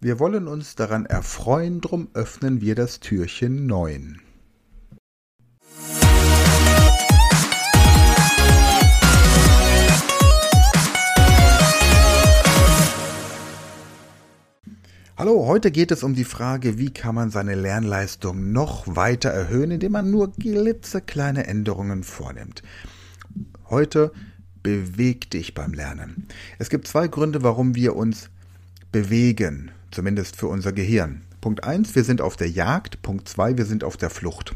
Wir wollen uns daran erfreuen, drum öffnen wir das Türchen 9. Hallo, heute geht es um die Frage, wie kann man seine Lernleistung noch weiter erhöhen, indem man nur klitzekleine Änderungen vornimmt. Heute beweg dich beim Lernen. Es gibt zwei Gründe, warum wir uns bewegen, zumindest für unser Gehirn. Punkt eins: wir sind auf der Jagd. Punkt zwei: wir sind auf der Flucht.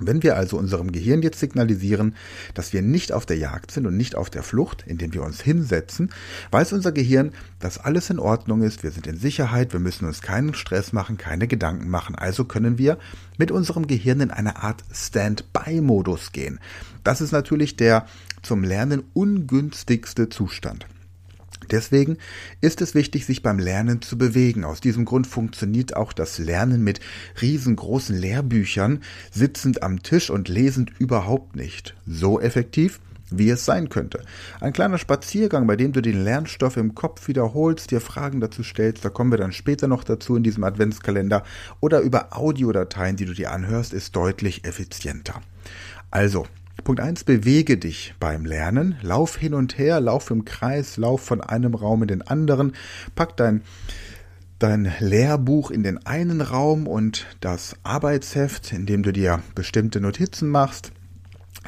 Wenn wir also unserem Gehirn jetzt signalisieren, dass wir nicht auf der Jagd sind und nicht auf der Flucht, indem wir uns hinsetzen, weiß unser Gehirn, dass alles in Ordnung ist, wir sind in Sicherheit, wir müssen uns keinen Stress machen, keine Gedanken machen. Also können wir mit unserem Gehirn in eine Art Stand-by-Modus gehen. Das ist natürlich der zum Lernen ungünstigste Zustand. Deswegen ist es wichtig, sich beim Lernen zu bewegen. Aus diesem Grund funktioniert auch das Lernen mit riesengroßen Lehrbüchern, sitzend am Tisch und lesend überhaupt nicht. So effektiv, wie es sein könnte. Ein kleiner Spaziergang, bei dem du den Lernstoff im Kopf wiederholst, dir Fragen dazu stellst, da kommen wir dann später noch dazu in diesem Adventskalender, oder über Audiodateien, die du dir anhörst, ist deutlich effizienter. Also, Punkt 1, bewege dich beim Lernen. Lauf hin und her, lauf im Kreis, lauf von einem Raum in den anderen. Pack dein, dein Lehrbuch in den einen Raum und das Arbeitsheft, in dem du dir bestimmte Notizen machst,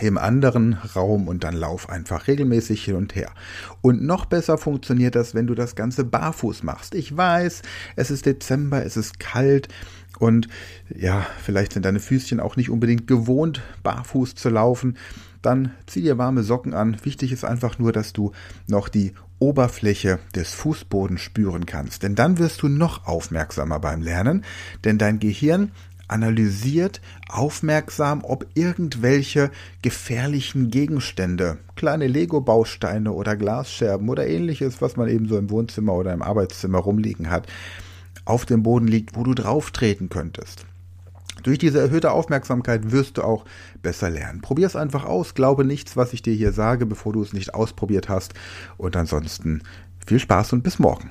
im anderen Raum und dann lauf einfach regelmäßig hin und her. Und noch besser funktioniert das, wenn du das Ganze barfuß machst. Ich weiß, es ist Dezember, es ist kalt, und ja, vielleicht sind deine Füßchen auch nicht unbedingt gewohnt, barfuß zu laufen, dann zieh dir warme Socken an. Wichtig ist einfach nur, dass du noch die Oberfläche des Fußbodens spüren kannst. Denn dann wirst du noch aufmerksamer beim Lernen, denn dein Gehirn analysiert aufmerksam, ob irgendwelche gefährlichen Gegenstände, kleine Lego-Bausteine oder Glasscherben oder ähnliches, was man eben so im Wohnzimmer oder im Arbeitszimmer rumliegen hat, auf dem Boden liegt, wo du drauf treten könntest. Durch diese erhöhte Aufmerksamkeit wirst du auch besser lernen. Probier es einfach aus, glaube nichts, was ich dir hier sage, bevor du es nicht ausprobiert hast. Und ansonsten viel Spaß und bis morgen.